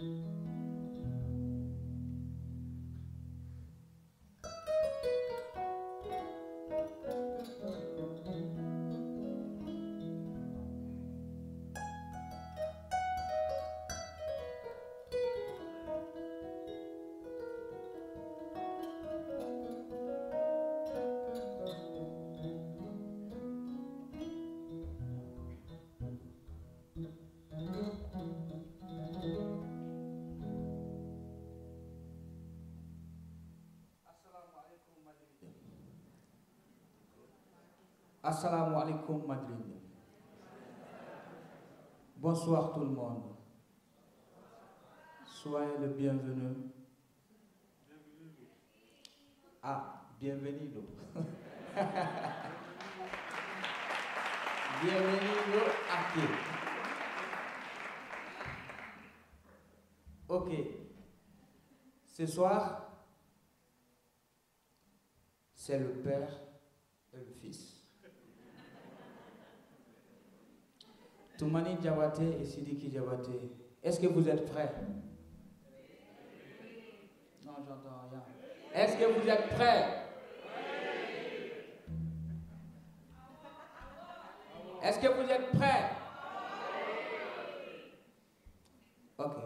Mm. Assalamu alaikum Madrid. Bonsoir tout le monde. Soyez le bienvenu. Ah, bienvenido. bienvenido aquí. Ok. Ce soir, c'est le Père et le Fils. Toumani Diabaté et Sidiki Diabaté, est-ce que vous êtes prêts? Non, j'entends rien. Est-ce que vous êtes prêts? Est-ce que vous êtes prêts? Ok.